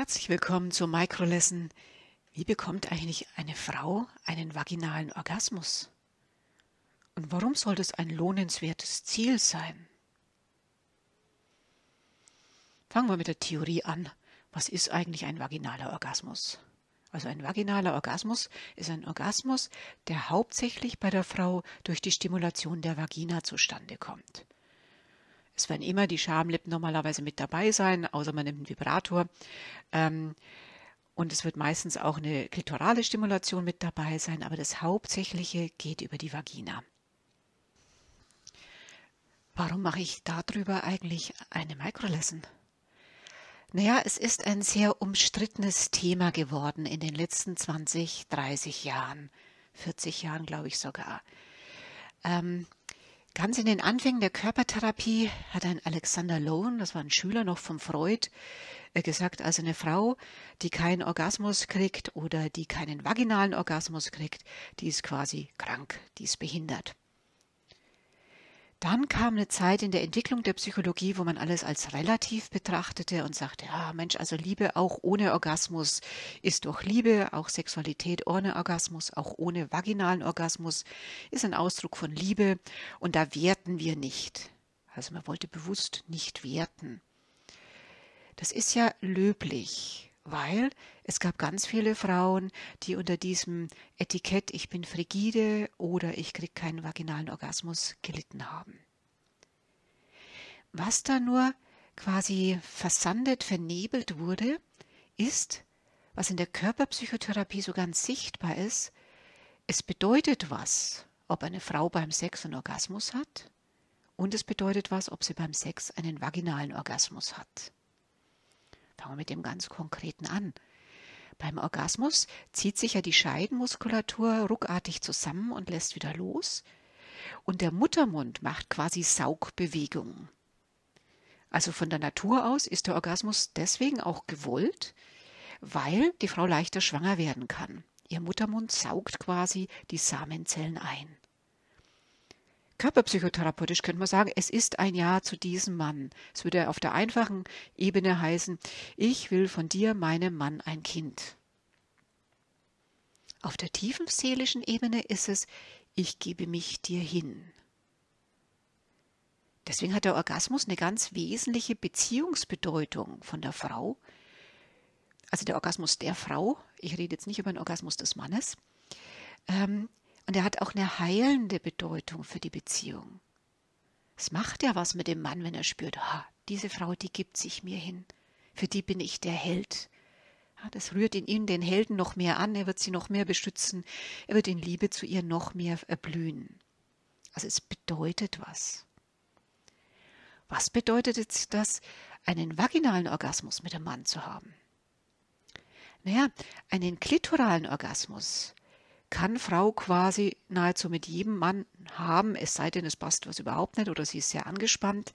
Herzlich willkommen zur Microlesson. Wie bekommt eigentlich eine Frau einen vaginalen Orgasmus? Und warum soll das ein lohnenswertes Ziel sein? Fangen wir mit der Theorie an. Was ist eigentlich ein vaginaler Orgasmus? Also ein vaginaler Orgasmus ist ein Orgasmus, der hauptsächlich bei der Frau durch die Stimulation der Vagina zustande kommt. Es werden immer die Schamlippen normalerweise mit dabei sein, außer man nimmt einen Vibrator. Ähm, und es wird meistens auch eine klitorale Stimulation mit dabei sein, aber das Hauptsächliche geht über die Vagina. Warum mache ich darüber eigentlich eine Microlesson? Naja, es ist ein sehr umstrittenes Thema geworden in den letzten 20, 30 Jahren, 40 Jahren glaube ich sogar. Ähm, Ganz in den Anfängen der Körpertherapie hat ein Alexander Lowen, das war ein Schüler noch von Freud, äh, gesagt, also eine Frau, die keinen Orgasmus kriegt oder die keinen vaginalen Orgasmus kriegt, die ist quasi krank, die ist behindert. Dann kam eine Zeit in der Entwicklung der Psychologie, wo man alles als relativ betrachtete und sagte, ja Mensch, also Liebe auch ohne Orgasmus ist doch Liebe, auch Sexualität ohne Orgasmus, auch ohne vaginalen Orgasmus ist ein Ausdruck von Liebe und da werten wir nicht. Also man wollte bewusst nicht werten. Das ist ja löblich weil es gab ganz viele Frauen, die unter diesem Etikett ich bin frigide oder ich kriege keinen vaginalen Orgasmus gelitten haben. Was da nur quasi versandet, vernebelt wurde, ist, was in der Körperpsychotherapie so ganz sichtbar ist, es bedeutet was, ob eine Frau beim Sex einen Orgasmus hat und es bedeutet was, ob sie beim Sex einen vaginalen Orgasmus hat. Fangen wir mit dem ganz Konkreten an. Beim Orgasmus zieht sich ja die Scheidenmuskulatur ruckartig zusammen und lässt wieder los. Und der Muttermund macht quasi Saugbewegungen. Also von der Natur aus ist der Orgasmus deswegen auch gewollt, weil die Frau leichter schwanger werden kann. Ihr Muttermund saugt quasi die Samenzellen ein. Körperpsychotherapeutisch könnte man sagen, es ist ein Ja zu diesem Mann. Es würde auf der einfachen Ebene heißen, ich will von dir, meinem Mann, ein Kind. Auf der tiefen seelischen Ebene ist es, ich gebe mich dir hin. Deswegen hat der Orgasmus eine ganz wesentliche Beziehungsbedeutung von der Frau. Also der Orgasmus der Frau, ich rede jetzt nicht über den Orgasmus des Mannes, ähm, und er hat auch eine heilende Bedeutung für die Beziehung. Es macht ja was mit dem Mann, wenn er spürt, ah, diese Frau, die gibt sich mir hin. Für die bin ich der Held. Ja, das rührt in ihm den Helden noch mehr an, er wird sie noch mehr beschützen, er wird in Liebe zu ihr noch mehr erblühen. Also es bedeutet was. Was bedeutet jetzt das, einen vaginalen Orgasmus mit dem Mann zu haben? Naja, einen klitoralen Orgasmus kann Frau quasi nahezu mit jedem Mann haben, es sei denn, es passt was überhaupt nicht oder sie ist sehr angespannt,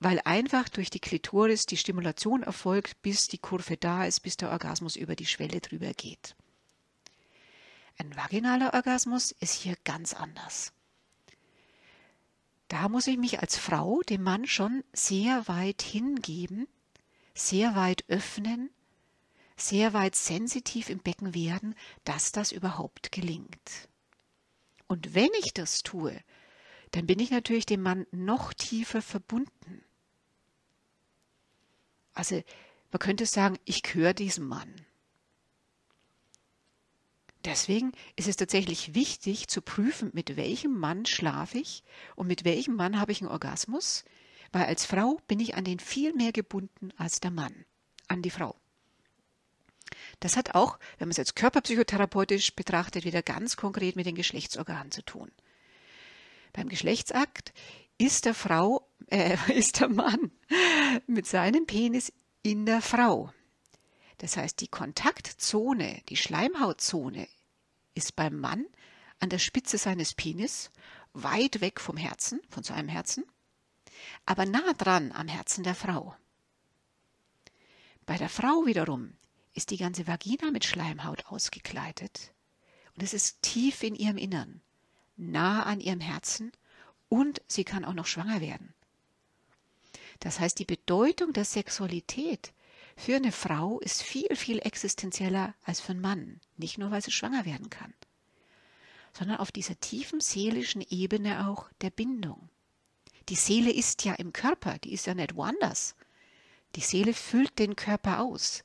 weil einfach durch die Klitoris die Stimulation erfolgt, bis die Kurve da ist, bis der Orgasmus über die Schwelle drüber geht. Ein vaginaler Orgasmus ist hier ganz anders. Da muss ich mich als Frau dem Mann schon sehr weit hingeben, sehr weit öffnen, sehr weit sensitiv im Becken werden, dass das überhaupt gelingt. Und wenn ich das tue, dann bin ich natürlich dem Mann noch tiefer verbunden. Also man könnte sagen, ich gehöre diesem Mann. Deswegen ist es tatsächlich wichtig zu prüfen, mit welchem Mann schlafe ich und mit welchem Mann habe ich einen Orgasmus, weil als Frau bin ich an den viel mehr gebunden als der Mann, an die Frau. Das hat auch, wenn man es jetzt körperpsychotherapeutisch betrachtet, wieder ganz konkret mit den Geschlechtsorganen zu tun. Beim Geschlechtsakt ist der Frau, äh, ist der Mann mit seinem Penis in der Frau. Das heißt, die Kontaktzone, die Schleimhautzone ist beim Mann an der Spitze seines Penis, weit weg vom Herzen, von seinem Herzen, aber nah dran am Herzen der Frau. Bei der Frau wiederum ist die ganze Vagina mit Schleimhaut ausgekleidet. Und es ist tief in ihrem Innern, nah an ihrem Herzen und sie kann auch noch schwanger werden. Das heißt, die Bedeutung der Sexualität für eine Frau ist viel, viel existenzieller als für einen Mann. Nicht nur, weil sie schwanger werden kann, sondern auf dieser tiefen seelischen Ebene auch der Bindung. Die Seele ist ja im Körper, die ist ja nicht woanders. Die Seele füllt den Körper aus.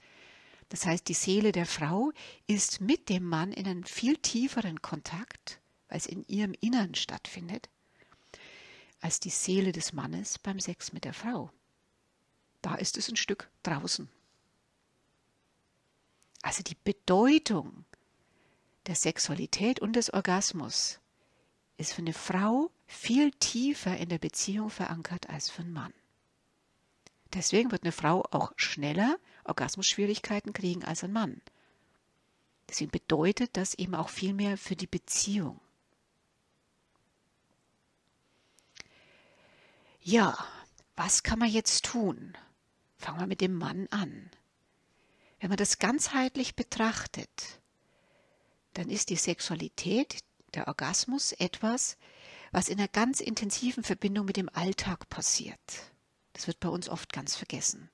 Das heißt, die Seele der Frau ist mit dem Mann in einem viel tieferen Kontakt, weil es in ihrem Innern stattfindet, als die Seele des Mannes beim Sex mit der Frau. Da ist es ein Stück draußen. Also die Bedeutung der Sexualität und des Orgasmus ist für eine Frau viel tiefer in der Beziehung verankert als für einen Mann. Deswegen wird eine Frau auch schneller Orgasmusschwierigkeiten kriegen als ein Mann. Deswegen bedeutet das eben auch viel mehr für die Beziehung. Ja, was kann man jetzt tun? Fangen wir mit dem Mann an. Wenn man das ganzheitlich betrachtet, dann ist die Sexualität, der Orgasmus etwas, was in einer ganz intensiven Verbindung mit dem Alltag passiert. Das wird bei uns oft ganz vergessen.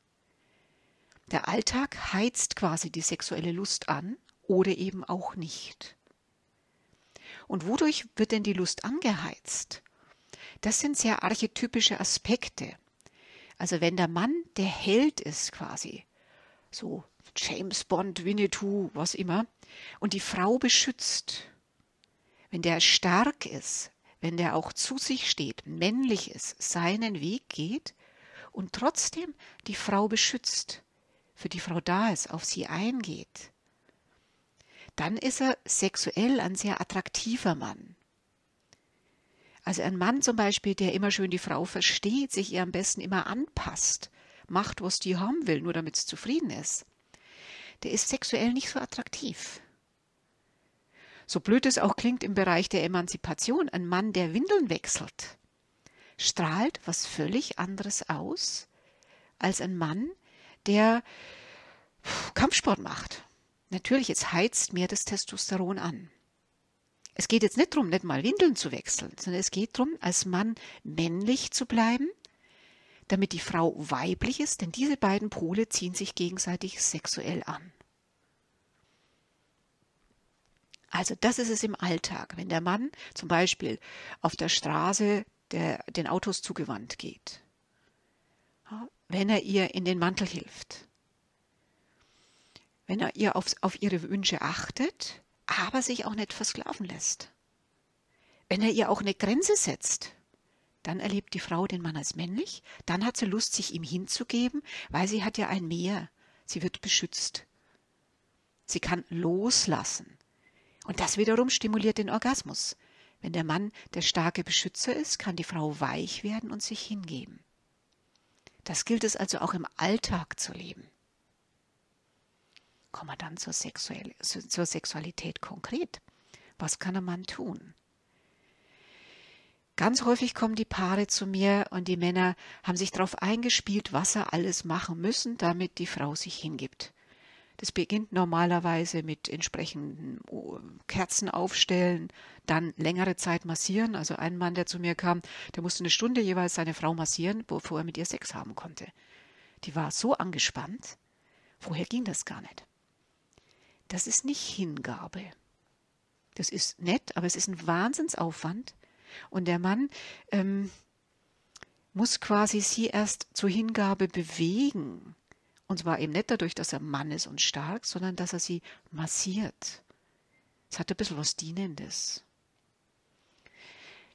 Der Alltag heizt quasi die sexuelle Lust an oder eben auch nicht. Und wodurch wird denn die Lust angeheizt? Das sind sehr archetypische Aspekte. Also wenn der Mann der Held ist quasi, so James Bond, Winnetou, was immer, und die Frau beschützt, wenn der stark ist, wenn der auch zu sich steht, männlich ist, seinen Weg geht und trotzdem die Frau beschützt, für die Frau da ist, auf sie eingeht, dann ist er sexuell ein sehr attraktiver Mann. Also ein Mann zum Beispiel, der immer schön die Frau versteht, sich ihr am besten immer anpasst, macht, was die haben will, nur damit es zufrieden ist, der ist sexuell nicht so attraktiv. So blöd es auch klingt im Bereich der Emanzipation, ein Mann, der Windeln wechselt, strahlt was völlig anderes aus als ein Mann, der Kampfsport macht. Natürlich, es heizt mehr das Testosteron an. Es geht jetzt nicht darum, nicht mal Windeln zu wechseln, sondern es geht darum, als Mann männlich zu bleiben, damit die Frau weiblich ist, denn diese beiden Pole ziehen sich gegenseitig sexuell an. Also das ist es im Alltag, wenn der Mann zum Beispiel auf der Straße der, den Autos zugewandt geht, wenn er ihr in den Mantel hilft, wenn er ihr auf, auf ihre Wünsche achtet, aber sich auch nicht versklaven lässt. Wenn er ihr auch eine Grenze setzt, dann erlebt die Frau den Mann als männlich, dann hat sie Lust, sich ihm hinzugeben, weil sie hat ja ein Mehr, sie wird beschützt. Sie kann loslassen. Und das wiederum stimuliert den Orgasmus. Wenn der Mann der starke Beschützer ist, kann die Frau weich werden und sich hingeben. Das gilt es also auch im Alltag zu leben kommen wir dann zur, Sexuell zur Sexualität konkret. Was kann ein Mann tun? Ganz häufig kommen die Paare zu mir und die Männer haben sich darauf eingespielt, was sie alles machen müssen, damit die Frau sich hingibt. Das beginnt normalerweise mit entsprechenden oh, Kerzen aufstellen, dann längere Zeit massieren. Also ein Mann, der zu mir kam, der musste eine Stunde jeweils seine Frau massieren, bevor er mit ihr Sex haben konnte. Die war so angespannt. Vorher ging das gar nicht. Das ist nicht Hingabe. Das ist nett, aber es ist ein Wahnsinnsaufwand. Und der Mann ähm, muss quasi sie erst zur Hingabe bewegen. Und zwar eben nicht dadurch, dass er Mann ist und stark, sondern dass er sie massiert. Es hat ein bisschen was Dienendes.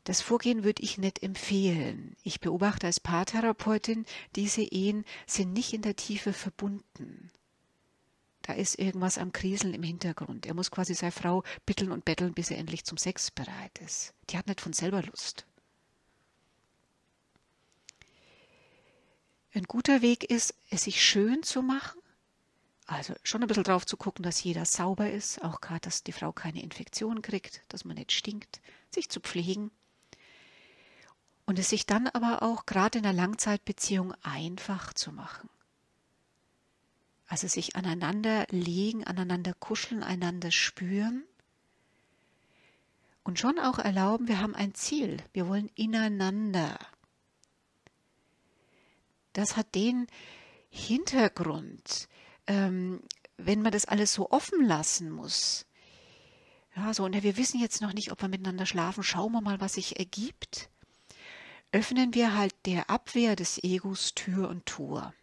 Das Vorgehen würde ich nicht empfehlen. Ich beobachte als Paartherapeutin, diese Ehen sind nicht in der Tiefe verbunden. Da ist irgendwas am Kriseln im Hintergrund. Er muss quasi seine Frau bitteln und betteln, bis er endlich zum Sex bereit ist. Die hat nicht von selber Lust. Ein guter Weg ist, es sich schön zu machen. Also schon ein bisschen drauf zu gucken, dass jeder sauber ist, auch gerade, dass die Frau keine Infektion kriegt, dass man nicht stinkt, sich zu pflegen. Und es sich dann aber auch gerade in einer Langzeitbeziehung einfach zu machen. Also sich aneinander legen, aneinander kuscheln, einander spüren. Und schon auch erlauben, wir haben ein Ziel. Wir wollen ineinander. Das hat den Hintergrund, ähm, wenn man das alles so offen lassen muss. Ja, so, und wir wissen jetzt noch nicht, ob wir miteinander schlafen. Schauen wir mal, was sich ergibt. Öffnen wir halt der Abwehr des Egos Tür und Tor.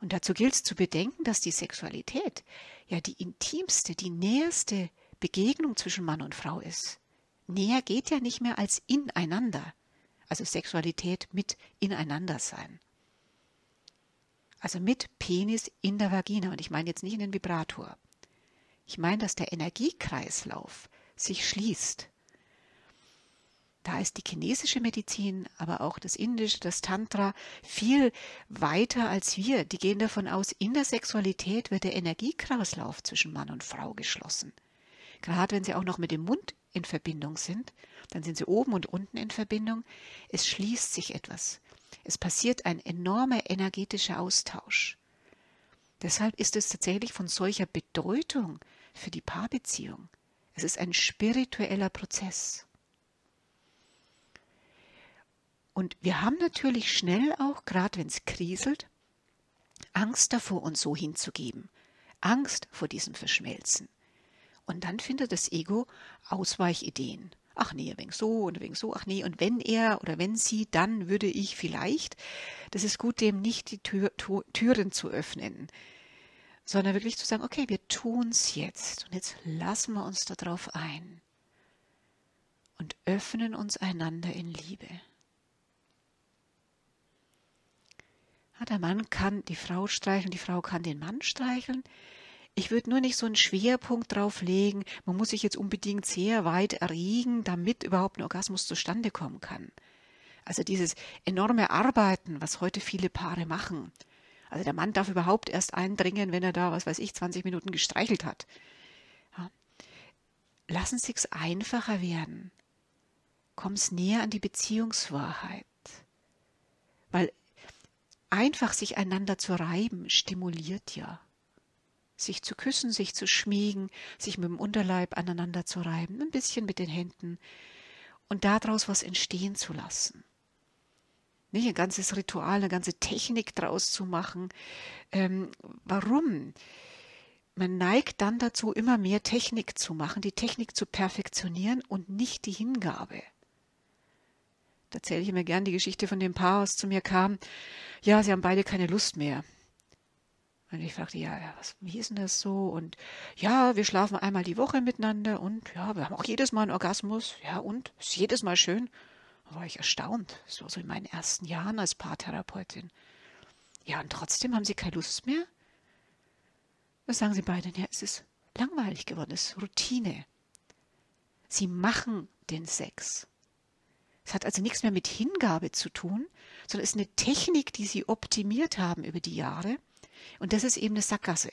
Und dazu gilt es zu bedenken, dass die Sexualität ja die intimste, die näherste Begegnung zwischen Mann und Frau ist. Näher geht ja nicht mehr als ineinander. Also Sexualität mit ineinander sein. Also mit Penis in der Vagina. Und ich meine jetzt nicht in den Vibrator. Ich meine, dass der Energiekreislauf sich schließt. Da ist die chinesische Medizin, aber auch das Indische, das Tantra viel weiter als wir. Die gehen davon aus, in der Sexualität wird der Energiekreislauf zwischen Mann und Frau geschlossen. Gerade wenn sie auch noch mit dem Mund in Verbindung sind, dann sind sie oben und unten in Verbindung. Es schließt sich etwas. Es passiert ein enormer energetischer Austausch. Deshalb ist es tatsächlich von solcher Bedeutung für die Paarbeziehung. Es ist ein spiritueller Prozess. Und wir haben natürlich schnell auch, gerade wenn es kriselt, Angst davor, uns so hinzugeben. Angst vor diesem Verschmelzen. Und dann findet das Ego Ausweichideen. Ach nee, wenig so und wenig so. Ach nee, und wenn er oder wenn sie, dann würde ich vielleicht. Das ist gut, dem nicht die Tür, Türen zu öffnen, sondern wirklich zu sagen, okay, wir tun's jetzt und jetzt lassen wir uns darauf ein und öffnen uns einander in Liebe. der Mann kann die Frau streicheln, die Frau kann den Mann streicheln. Ich würde nur nicht so einen Schwerpunkt drauf legen, man muss sich jetzt unbedingt sehr weit erregen, damit überhaupt ein Orgasmus zustande kommen kann. Also dieses enorme Arbeiten, was heute viele Paare machen. Also der Mann darf überhaupt erst eindringen, wenn er da, was weiß ich, 20 Minuten gestreichelt hat. Ja. Lassen Sie es einfacher werden. Komm's näher an die Beziehungswahrheit. Weil einfach sich einander zu reiben, stimuliert ja. Sich zu küssen, sich zu schmiegen, sich mit dem Unterleib aneinander zu reiben, ein bisschen mit den Händen und daraus was entstehen zu lassen. Nicht ein ganzes Ritual, eine ganze Technik draus zu machen. Ähm, warum? Man neigt dann dazu, immer mehr Technik zu machen, die Technik zu perfektionieren und nicht die Hingabe. Da erzähle ich mir gern die Geschichte von dem Paar, was zu mir kam. Ja, sie haben beide keine Lust mehr. Und ich fragte, ja, was, wie ist denn das so? Und ja, wir schlafen einmal die Woche miteinander und ja, wir haben auch jedes Mal einen Orgasmus. Ja, und ist jedes Mal schön. Da war ich erstaunt. Das war so in meinen ersten Jahren als Paartherapeutin. Ja, und trotzdem haben sie keine Lust mehr? Was sagen sie beide? Ja, es ist langweilig geworden, es ist Routine. Sie machen den Sex. Es hat also nichts mehr mit Hingabe zu tun, sondern es ist eine Technik, die sie optimiert haben über die Jahre. Und das ist eben eine Sackgasse.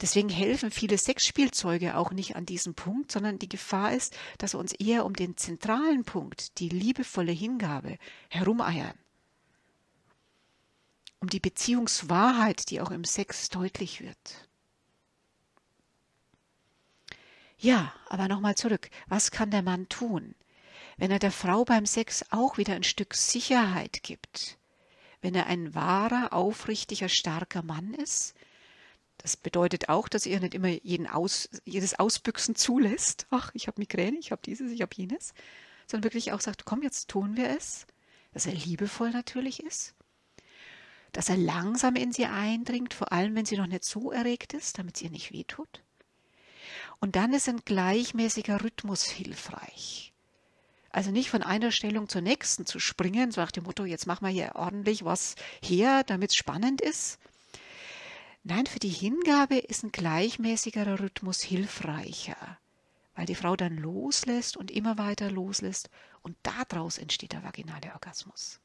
Deswegen helfen viele Sexspielzeuge auch nicht an diesem Punkt, sondern die Gefahr ist, dass wir uns eher um den zentralen Punkt, die liebevolle Hingabe, herumeiern. Um die Beziehungswahrheit, die auch im Sex deutlich wird. Ja, aber nochmal zurück. Was kann der Mann tun? wenn er der Frau beim Sex auch wieder ein Stück Sicherheit gibt, wenn er ein wahrer, aufrichtiger, starker Mann ist. Das bedeutet auch, dass er nicht immer jeden Aus, jedes Ausbüchsen zulässt. Ach, ich habe Migräne, ich habe dieses, ich habe jenes. Sondern wirklich auch sagt, komm, jetzt tun wir es. Dass er liebevoll natürlich ist. Dass er langsam in sie eindringt, vor allem wenn sie noch nicht so erregt ist, damit es ihr nicht wehtut. Und dann ist ein gleichmäßiger Rhythmus hilfreich. Also nicht von einer Stellung zur nächsten zu springen, so nach dem Motto, jetzt machen wir hier ordentlich was her, damit es spannend ist. Nein, für die Hingabe ist ein gleichmäßigerer Rhythmus hilfreicher, weil die Frau dann loslässt und immer weiter loslässt und daraus entsteht der vaginale Orgasmus.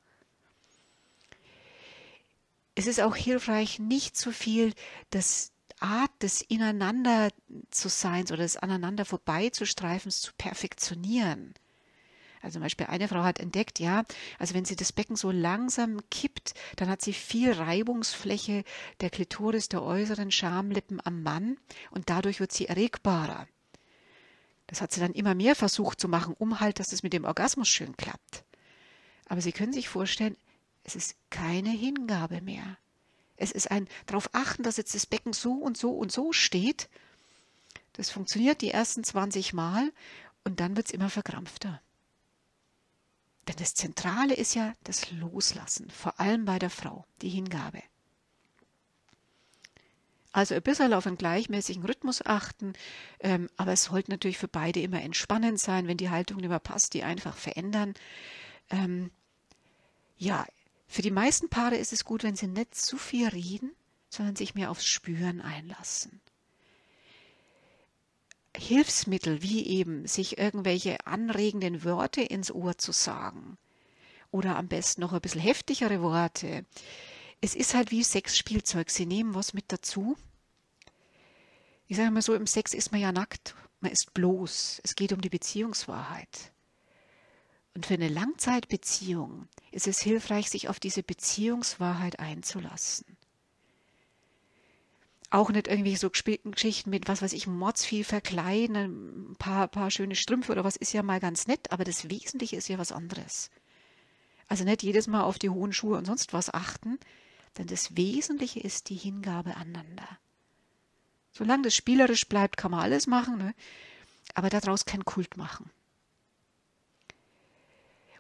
Es ist auch hilfreich, nicht zu viel das Art des Ineinander zu sein oder des Aneinander vorbeizustreifens zu perfektionieren. Also zum Beispiel eine Frau hat entdeckt, ja, also wenn sie das Becken so langsam kippt, dann hat sie viel Reibungsfläche der Klitoris, der äußeren Schamlippen am Mann und dadurch wird sie erregbarer. Das hat sie dann immer mehr versucht zu machen, um halt, dass es mit dem Orgasmus schön klappt. Aber Sie können sich vorstellen, Es ist keine Hingabe mehr. Es ist ein darauf achten, dass jetzt das Becken so und so und so steht. Das funktioniert die ersten 20 Mal und dann wird es immer verkrampfter. Denn das Zentrale ist ja das Loslassen, vor allem bei der Frau, die Hingabe. Also ein bisschen auf einen gleichmäßigen Rhythmus achten, ähm, aber es sollte natürlich für beide immer entspannend sein, wenn die Haltung nicht mehr passt, die einfach verändern. Ähm, ja, für die meisten Paare ist es gut, wenn sie nicht zu viel reden, sondern sich mehr aufs Spüren einlassen. Hilfsmittel wie eben sich irgendwelche anregenden Worte ins Ohr zu sagen oder am besten noch ein bisschen heftigere Worte. Es ist halt wie Sexspielzeug. Sie nehmen was mit dazu. Ich sage mal so, im Sex ist man ja nackt, man ist bloß. Es geht um die Beziehungswahrheit. Und für eine Langzeitbeziehung ist es hilfreich, sich auf diese Beziehungswahrheit einzulassen. Auch nicht irgendwie so Geschichten mit, was weiß ich, Mordsvieh verkleiden, ein paar, paar schöne Strümpfe oder was ist ja mal ganz nett, aber das Wesentliche ist ja was anderes. Also nicht jedes Mal auf die hohen Schuhe und sonst was achten, denn das Wesentliche ist die Hingabe aneinander. Solange das spielerisch bleibt, kann man alles machen, ne? aber daraus keinen Kult machen.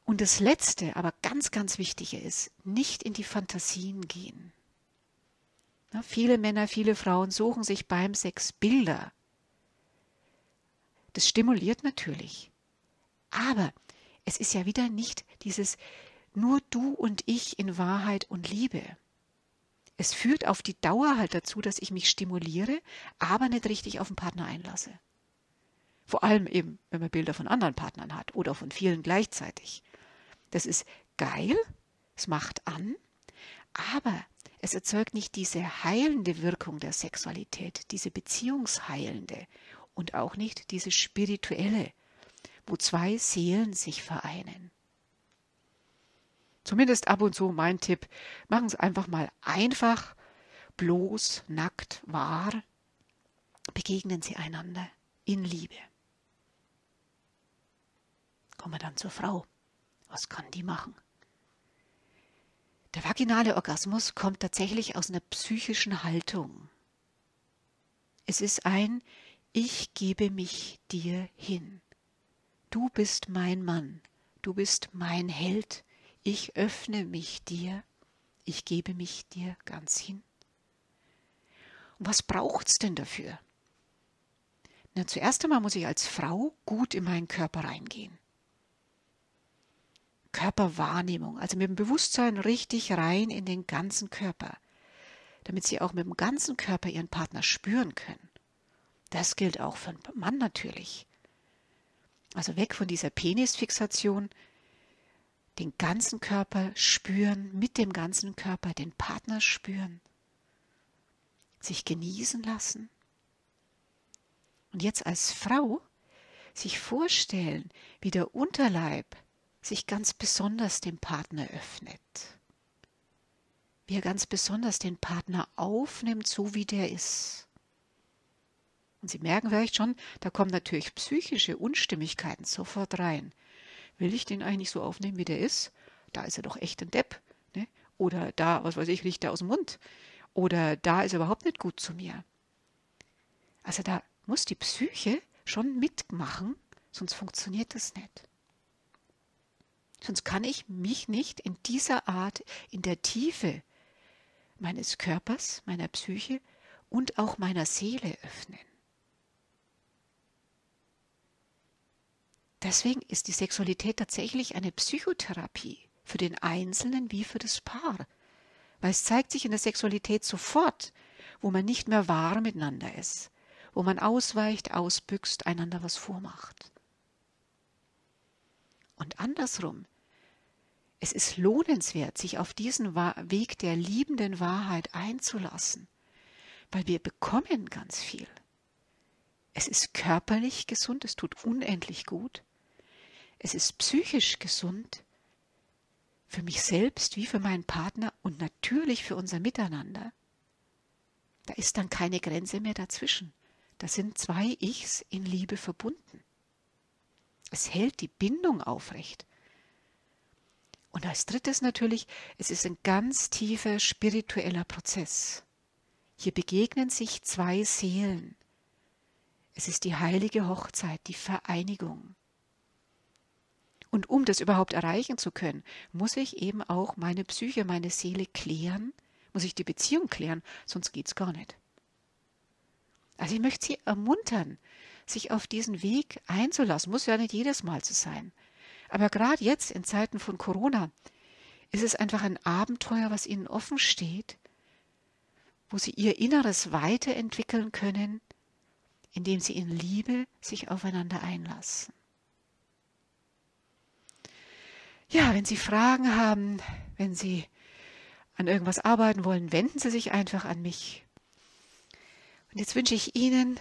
Und das Letzte, aber ganz, ganz Wichtige ist, nicht in die Fantasien gehen. Viele Männer, viele Frauen suchen sich beim Sex Bilder. Das stimuliert natürlich. Aber es ist ja wieder nicht dieses nur du und ich in Wahrheit und Liebe. Es führt auf die Dauer halt dazu, dass ich mich stimuliere, aber nicht richtig auf den Partner einlasse. Vor allem eben, wenn man Bilder von anderen Partnern hat oder von vielen gleichzeitig. Das ist geil, es macht an, aber es erzeugt nicht diese heilende Wirkung der Sexualität, diese beziehungsheilende und auch nicht diese spirituelle, wo zwei Seelen sich vereinen. Zumindest ab und zu mein Tipp, machen Sie einfach mal einfach, bloß, nackt, wahr, begegnen Sie einander in Liebe. Kommen wir dann zur Frau. Was kann die machen? Der vaginale Orgasmus kommt tatsächlich aus einer psychischen Haltung. Es ist ein Ich gebe mich dir hin. Du bist mein Mann, du bist mein Held, ich öffne mich dir, ich gebe mich dir ganz hin. Und was braucht's denn dafür? Na, zuerst einmal muss ich als Frau gut in meinen Körper reingehen. Körperwahrnehmung, also mit dem Bewusstsein richtig rein in den ganzen Körper, damit sie auch mit dem ganzen Körper ihren Partner spüren können. Das gilt auch für einen Mann natürlich. Also weg von dieser Penisfixation, den ganzen Körper spüren, mit dem ganzen Körper den Partner spüren, sich genießen lassen. Und jetzt als Frau sich vorstellen, wie der Unterleib sich ganz besonders dem Partner öffnet. Wie er ganz besonders den Partner aufnimmt, so wie der ist. Und Sie merken vielleicht schon, da kommen natürlich psychische Unstimmigkeiten sofort rein. Will ich den eigentlich so aufnehmen, wie der ist? Da ist er doch echt ein Depp. Ne? Oder da, was weiß ich, riecht er aus dem Mund. Oder da ist er überhaupt nicht gut zu mir. Also da muss die Psyche schon mitmachen, sonst funktioniert das nicht. Sonst kann ich mich nicht in dieser Art, in der Tiefe meines Körpers, meiner Psyche und auch meiner Seele öffnen. Deswegen ist die Sexualität tatsächlich eine Psychotherapie für den Einzelnen wie für das Paar. Weil es zeigt sich in der Sexualität sofort, wo man nicht mehr wahr miteinander ist, wo man ausweicht, ausbüchst, einander was vormacht. Und andersrum, es ist lohnenswert, sich auf diesen Weg der liebenden Wahrheit einzulassen, weil wir bekommen ganz viel. Es ist körperlich gesund, es tut unendlich gut. Es ist psychisch gesund, für mich selbst wie für meinen Partner und natürlich für unser Miteinander. Da ist dann keine Grenze mehr dazwischen. Da sind zwei Ichs in Liebe verbunden. Es hält die Bindung aufrecht. Und als drittes natürlich, es ist ein ganz tiefer spiritueller Prozess. Hier begegnen sich zwei Seelen. Es ist die heilige Hochzeit, die Vereinigung. Und um das überhaupt erreichen zu können, muss ich eben auch meine Psyche, meine Seele klären, muss ich die Beziehung klären, sonst geht es gar nicht. Also ich möchte Sie ermuntern, sich auf diesen Weg einzulassen. Muss ja nicht jedes Mal so sein. Aber gerade jetzt in Zeiten von Corona ist es einfach ein Abenteuer, was Ihnen offen steht, wo Sie Ihr Inneres weiterentwickeln können, indem Sie in Liebe sich aufeinander einlassen. Ja, wenn Sie Fragen haben, wenn Sie an irgendwas arbeiten wollen, wenden Sie sich einfach an mich. Und jetzt wünsche ich Ihnen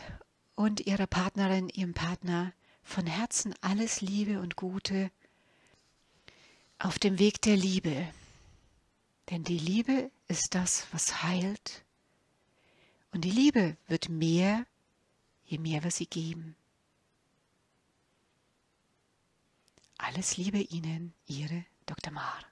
und Ihrer Partnerin, Ihrem Partner von Herzen alles Liebe und Gute auf dem Weg der Liebe. Denn die Liebe ist das, was heilt. Und die Liebe wird mehr, je mehr wir sie geben. Alles Liebe Ihnen, Ihre Dr. Maar.